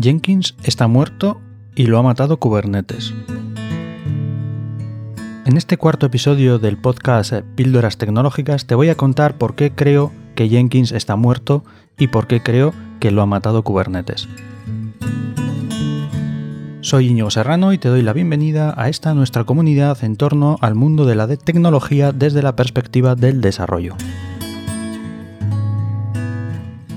Jenkins está muerto y lo ha matado Kubernetes. En este cuarto episodio del podcast Píldoras Tecnológicas te voy a contar por qué creo que Jenkins está muerto y por qué creo que lo ha matado Kubernetes. Soy Íñigo Serrano y te doy la bienvenida a esta nuestra comunidad en torno al mundo de la tecnología desde la perspectiva del desarrollo.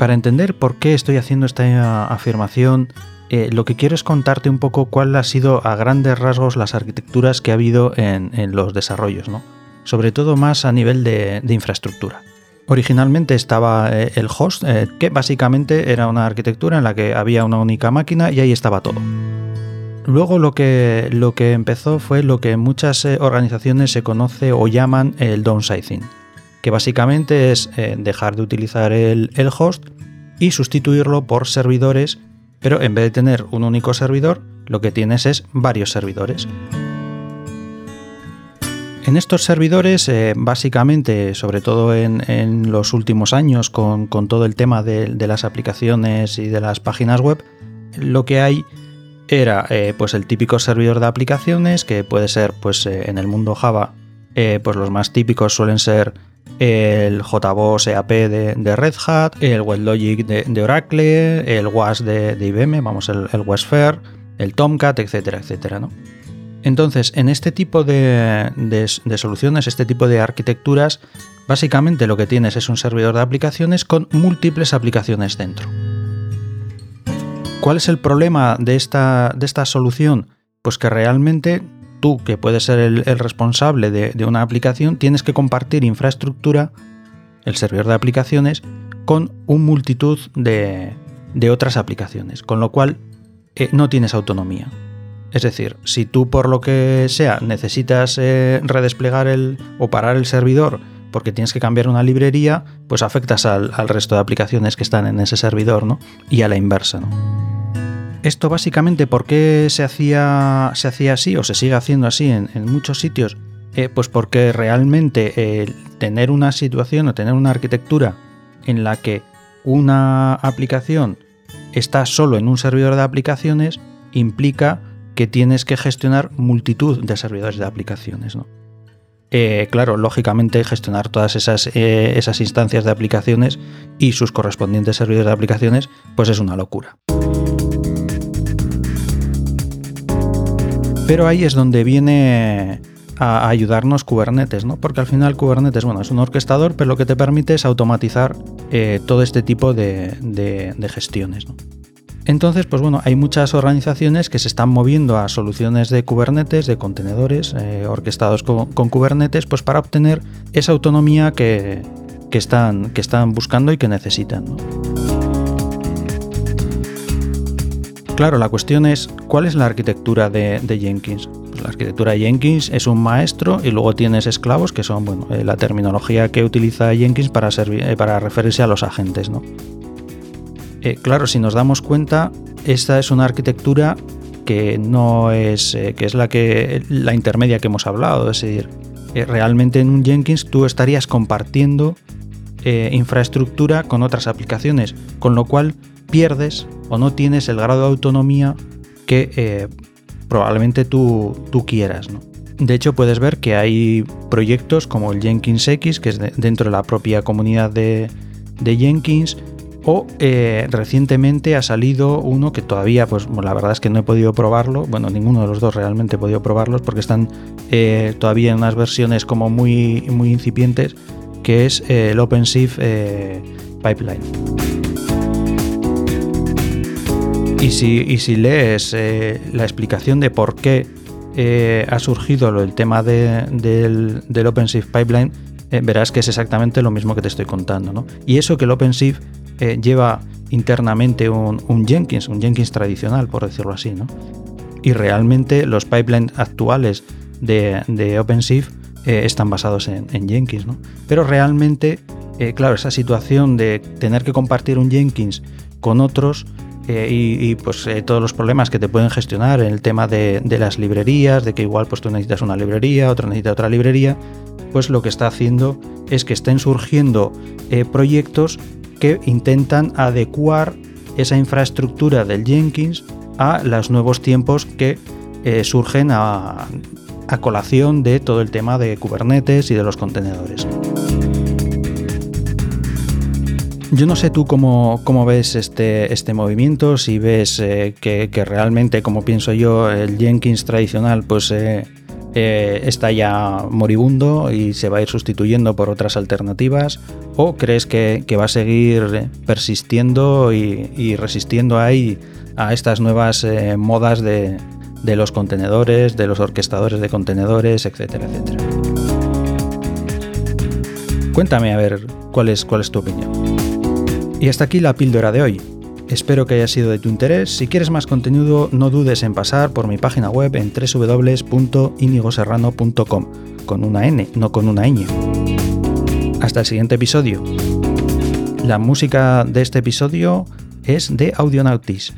Para entender por qué estoy haciendo esta afirmación, eh, lo que quiero es contarte un poco cuál ha sido a grandes rasgos las arquitecturas que ha habido en, los desarrollos, ¿no? sobre todo más a nivel de, infraestructura. Originalmente estaba eh, el host, eh, que básicamente era una arquitectura en la que había una única máquina y ahí estaba todo. Luego lo que, lo que empezó fue lo que en muchas organizaciones se conoce o llaman el downsizing que básicamente es eh, dejar de utilizar el, host y sustituirlo por servidores, pero en vez de tener un único servidor, lo que tienes es varios servidores. En estos servidores, eh, básicamente, sobre todo en, los últimos años, con, todo el tema de, las aplicaciones y de las páginas web, lo que hay era eh, pues el típico servidor de aplicaciones, que puede ser pues, en el mundo Java, pues los más típicos suelen ser el JBoss EAP de, Red Hat, el WebLogic de, de Oracle, el WAS de, IBM, vamos, el, el el Tomcat, etcétera, etcétera, ¿no? Entonces, en este tipo de, soluciones, este tipo de arquitecturas, básicamente lo que tienes es un servidor de aplicaciones con múltiples aplicaciones dentro. ¿Cuál es el problema de esta, de esta solución? Pues que realmente tú, que puedes ser el, responsable de, una aplicación, tienes que compartir infraestructura, el servidor de aplicaciones, con un multitud de, otras aplicaciones, con lo cual eh, no tienes autonomía. Es decir, si tú por lo que sea necesitas eh, redesplegar el, o parar el servidor porque tienes que cambiar una librería, pues afectas al, al, resto de aplicaciones que están en ese servidor, ¿no? Y a la inversa, ¿no? Esto básicamente, ¿por qué se hacía, se hacía así o se sigue haciendo así en, muchos sitios? Eh, pues porque realmente tener una situación o tener una arquitectura en la que una aplicación está solo en un servidor de aplicaciones implica que tienes que gestionar multitud de servidores de aplicaciones. Eh, claro, lógicamente gestionar todas esas, eh, esas instancias de aplicaciones y sus correspondientes servidores de aplicaciones, pues es una locura. Pero ahí es donde viene a ayudarnos Kubernetes, ¿no? Porque al final Kubernetes, bueno, es un orquestador, pero lo que te permite es automatizar eh, todo este tipo de, gestiones, Entonces, pues bueno, hay muchas organizaciones que se están moviendo a soluciones de Kubernetes, de contenedores eh, orquestados con, Kubernetes, pues para obtener esa autonomía que, están, que están buscando y que necesitan. Claro, la cuestión es cuál es la arquitectura de, Jenkins. Pues la arquitectura de Jenkins es un maestro y luego tienes esclavos, que son bueno, eh, la terminología que utiliza Jenkins para, eh, para referirse a los agentes. ¿no? Eh, claro, si nos damos cuenta, esta es una arquitectura que no es, que es la, que, la intermedia que hemos hablado. Es decir, realmente en un Jenkins tú estarías compartiendo infraestructura con otras aplicaciones, con lo cual pierdes o no tienes el grado de autonomía que eh, probablemente tú, tú quieras. De hecho, puedes ver que hay proyectos como el Jenkins X, que es dentro de la propia comunidad de, Jenkins, o eh, recientemente ha salido uno que todavía, pues la verdad es que no he podido probarlo. Bueno, ninguno de los dos realmente he podido probarlos porque están eh, todavía en unas versiones como muy, muy incipientes, que es el OpenShift Pipeline. Y si, lees eh, la explicación de por qué eh, ha surgido el tema del, OpenShift Pipeline, eh, verás que es exactamente lo mismo que te estoy contando. Y eso que el OpenShift lleva internamente un, Jenkins, un Jenkins tradicional, por decirlo así. Y realmente los pipelines actuales de, OpenShift están basados en, Jenkins. Pero realmente, claro, esa situación de tener que compartir un Jenkins con otros eh, y, pues eh, todos los problemas que te pueden gestionar en el tema de, las librerías, de que igual pues tú necesitas una librería, otro necesita otra librería, pues lo que está haciendo es que estén surgiendo eh, proyectos que intentan adecuar esa infraestructura del Jenkins a los nuevos tiempos que eh, surgen a, colación de todo el tema de Kubernetes y de los contenedores. Yo no sé tú cómo, ves este, este, movimiento, si ves eh, que, realmente, como pienso yo, el Jenkins tradicional pues eh, eh, está ya moribundo y se va a ir sustituyendo por otras alternativas, o crees que, va a seguir persistiendo y, resistiendo ahí a estas nuevas modas de, de los contenedores, de los orquestadores de contenedores, etcétera, etcétera. Cuéntame a ver cuál es, cuál es tu opinión. Y hasta aquí la píldora de hoy. Espero que haya sido de tu interés. Si quieres más contenido, no dudes en pasar por mi página web en www.inigoserrano.com, con una N, no con una ñ. Hasta el siguiente episodio. La música de este episodio es de Audionautis.